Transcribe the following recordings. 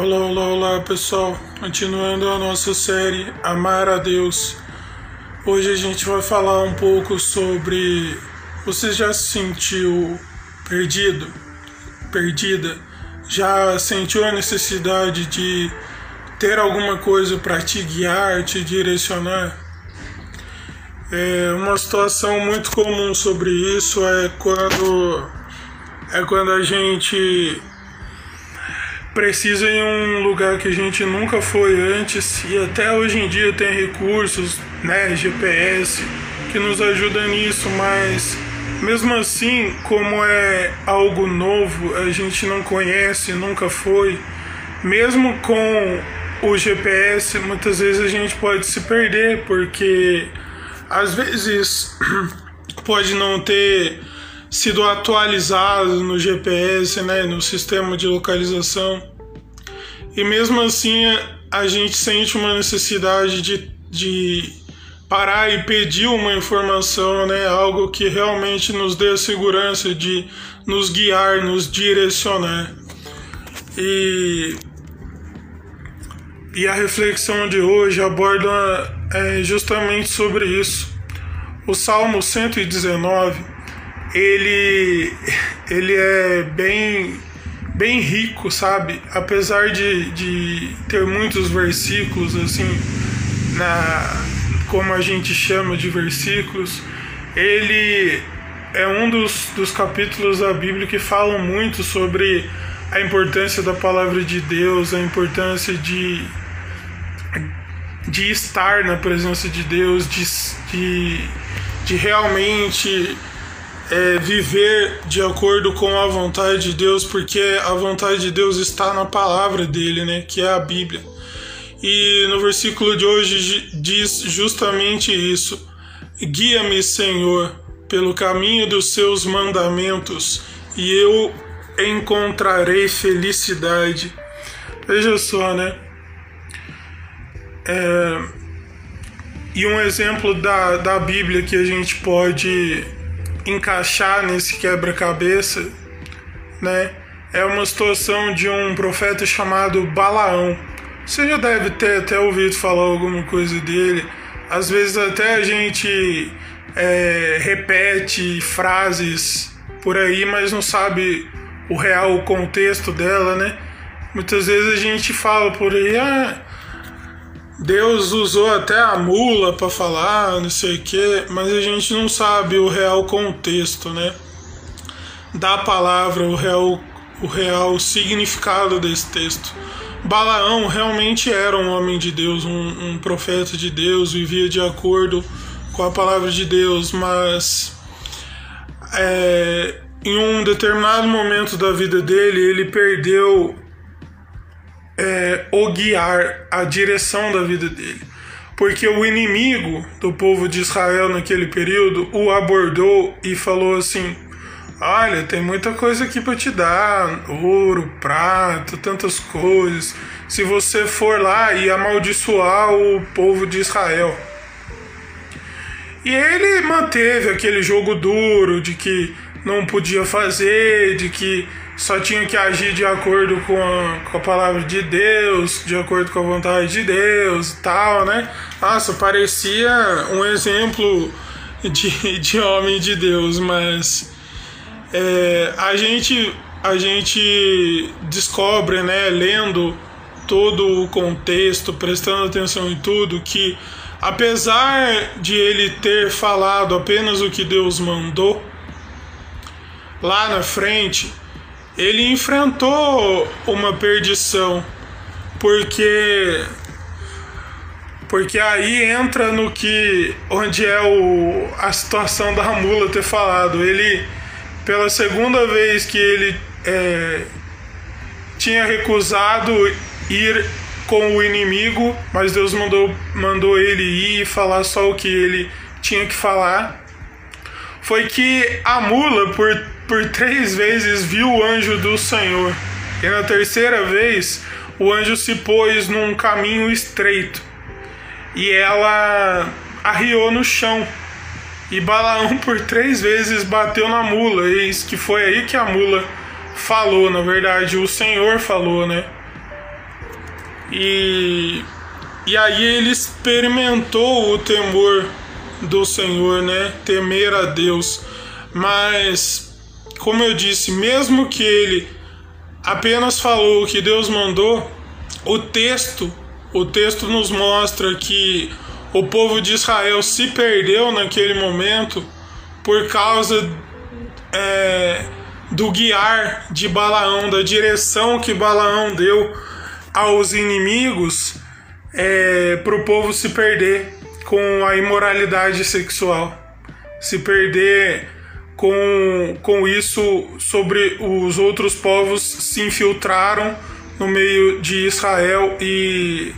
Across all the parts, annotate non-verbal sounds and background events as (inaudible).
Olá, olá, olá pessoal. Continuando a nossa série Amar a Deus. Hoje a gente vai falar um pouco sobre. Você já se sentiu perdido? Perdida? Já sentiu a necessidade de ter alguma coisa para te guiar, te direcionar? É uma situação muito comum sobre isso é quando é quando a gente precisa em um lugar que a gente nunca foi antes e até hoje em dia tem recursos, né, GPS, que nos ajuda nisso, mas mesmo assim, como é algo novo, a gente não conhece, nunca foi, mesmo com o GPS, muitas vezes a gente pode se perder, porque às vezes (clears throat) pode não ter sido atualizado no GPS, né, no sistema de localização. E mesmo assim a gente sente uma necessidade de, de parar e pedir uma informação, né, algo que realmente nos dê a segurança de nos guiar, nos direcionar. E, e a reflexão de hoje aborda é, justamente sobre isso. O Salmo 119 ele, ele é bem, bem rico, sabe? Apesar de, de ter muitos versículos, assim, na, como a gente chama de versículos, ele é um dos, dos capítulos da Bíblia que falam muito sobre a importância da palavra de Deus, a importância de, de estar na presença de Deus, de, de, de realmente é, viver de acordo com a vontade de Deus, porque a vontade de Deus está na palavra dele, né, que é a Bíblia. E no versículo de hoje diz justamente isso: Guia-me, Senhor, pelo caminho dos seus mandamentos, e eu encontrarei felicidade. Veja só, né? É... E um exemplo da, da Bíblia que a gente pode encaixar nesse quebra-cabeça, né? É uma situação de um profeta chamado Balaão. Você já deve ter até ouvido falar alguma coisa dele. Às vezes até a gente é, repete frases por aí, mas não sabe o real contexto dela, né? Muitas vezes a gente fala por aí, ah, Deus usou até a mula para falar, não sei o que, mas a gente não sabe o real contexto, né? Da palavra, o real, o real significado desse texto. Balaão realmente era um homem de Deus, um, um profeta de Deus, vivia de acordo com a palavra de Deus, mas é, em um determinado momento da vida dele, ele perdeu é, o guiar, a direção da vida dele. Porque o inimigo do povo de Israel naquele período o abordou e falou assim: Olha, tem muita coisa aqui para te dar, ouro, prata, tantas coisas. Se você for lá e amaldiçoar o povo de Israel. E ele manteve aquele jogo duro de que não podia fazer, de que só tinha que agir de acordo com a, com a palavra de Deus, de acordo com a vontade de Deus e tal, né? Nossa, parecia um exemplo de, (laughs) de homem de Deus, mas é, a gente a gente descobre, né, lendo todo o contexto, prestando atenção em tudo, que apesar de ele ter falado apenas o que Deus mandou, lá na frente ele enfrentou uma perdição, porque porque aí entra no que onde é o, a situação da mula ter falado. Ele pela segunda vez que ele é, tinha recusado ir com o inimigo, mas Deus mandou, mandou ele ir e falar só o que ele tinha que falar. Foi que a mula, por por três vezes viu o anjo do Senhor, e na terceira vez o anjo se pôs num caminho estreito, e ela arriou no chão. E Balaão por três vezes bateu na mula, e que foi aí que a mula falou, na verdade, o Senhor falou, né? E, e aí ele experimentou o temor do Senhor, né? Temer a Deus. Mas, como eu disse, mesmo que ele apenas falou o que Deus mandou, o texto, o texto nos mostra que o povo de Israel se perdeu naquele momento por causa é, do guiar de Balaão, da direção que Balaão deu aos inimigos é, para o povo se perder com a imoralidade sexual, se perder com, com isso sobre os outros povos se infiltraram no meio de Israel e,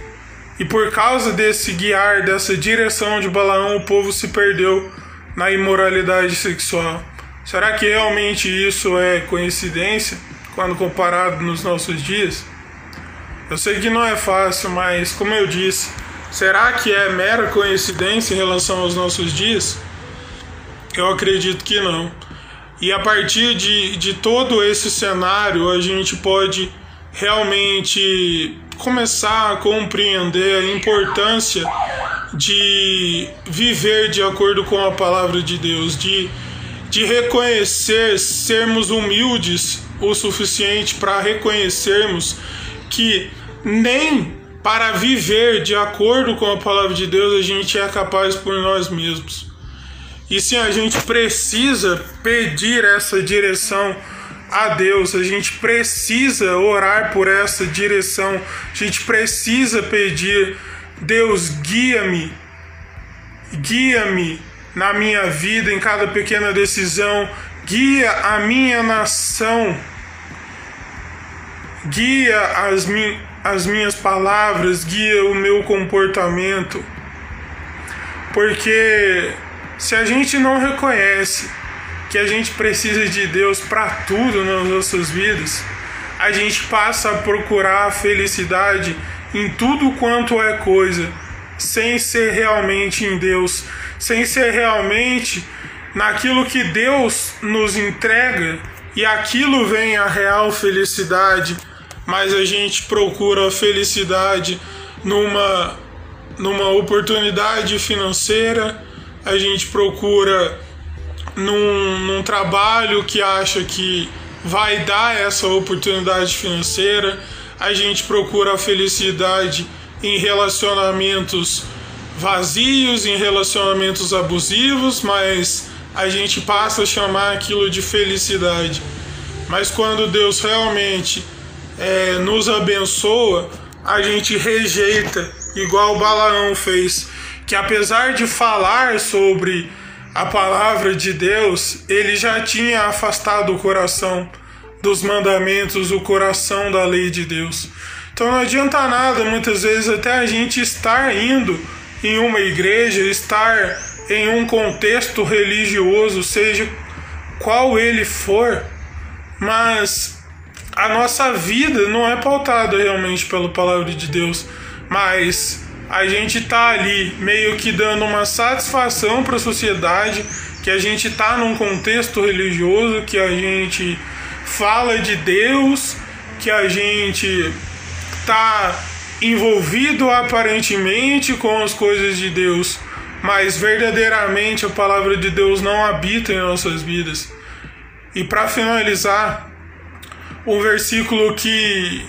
e por causa desse guiar, dessa direção de Balaão, o povo se perdeu na imoralidade sexual. Será que realmente isso é coincidência quando comparado nos nossos dias? Eu sei que não é fácil, mas como eu disse, será que é mera coincidência em relação aos nossos dias? Eu acredito que não. E a partir de, de todo esse cenário, a gente pode realmente começar a compreender a importância de viver de acordo com a palavra de Deus, de, de reconhecer, sermos humildes o suficiente para reconhecermos que nem para viver de acordo com a palavra de Deus a gente é capaz por nós mesmos. E sim, a gente precisa pedir essa direção a Deus, a gente precisa orar por essa direção, a gente precisa pedir: Deus, guia-me, guia-me na minha vida, em cada pequena decisão, guia a minha nação, guia as, mi as minhas palavras, guia o meu comportamento, porque se a gente não reconhece que a gente precisa de Deus para tudo nas nossas vidas, a gente passa a procurar a felicidade em tudo quanto é coisa, sem ser realmente em Deus, sem ser realmente naquilo que Deus nos entrega e aquilo vem a real felicidade, mas a gente procura felicidade numa numa oportunidade financeira, a gente procura num, num trabalho que acha que vai dar essa oportunidade financeira, a gente procura a felicidade em relacionamentos vazios, em relacionamentos abusivos, mas a gente passa a chamar aquilo de felicidade. Mas quando Deus realmente é, nos abençoa, a gente rejeita, igual Balaão fez, que apesar de falar sobre a palavra de Deus, ele já tinha afastado o coração dos mandamentos, o coração da lei de Deus. Então não adianta nada, muitas vezes, até a gente estar indo em uma igreja, estar em um contexto religioso, seja qual ele for, mas a nossa vida não é pautada realmente pela palavra de Deus, mas a gente tá ali meio que dando uma satisfação para a sociedade, que a gente tá num contexto religioso, que a gente fala de Deus, que a gente tá envolvido aparentemente com as coisas de Deus, mas verdadeiramente a palavra de Deus não habita em nossas vidas. E para finalizar, um versículo que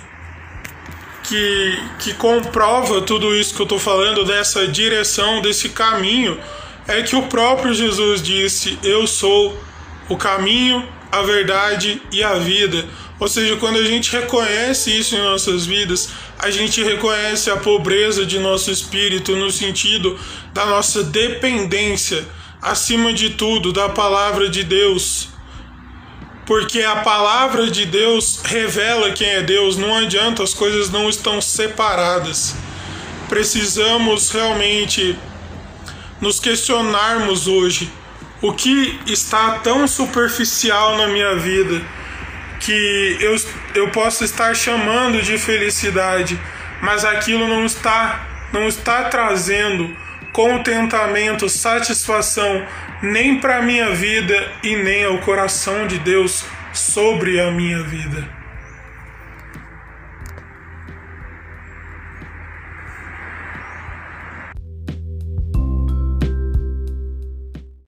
que, que comprova tudo isso que eu estou falando, dessa direção, desse caminho, é que o próprio Jesus disse: Eu sou o caminho, a verdade e a vida. Ou seja, quando a gente reconhece isso em nossas vidas, a gente reconhece a pobreza de nosso espírito no sentido da nossa dependência, acima de tudo, da palavra de Deus porque a palavra de Deus revela quem é Deus, não adianta, as coisas não estão separadas. Precisamos realmente nos questionarmos hoje o que está tão superficial na minha vida que eu, eu posso estar chamando de felicidade, mas aquilo não está não está trazendo contentamento, satisfação nem para a minha vida e nem ao coração de Deus sobre a minha vida.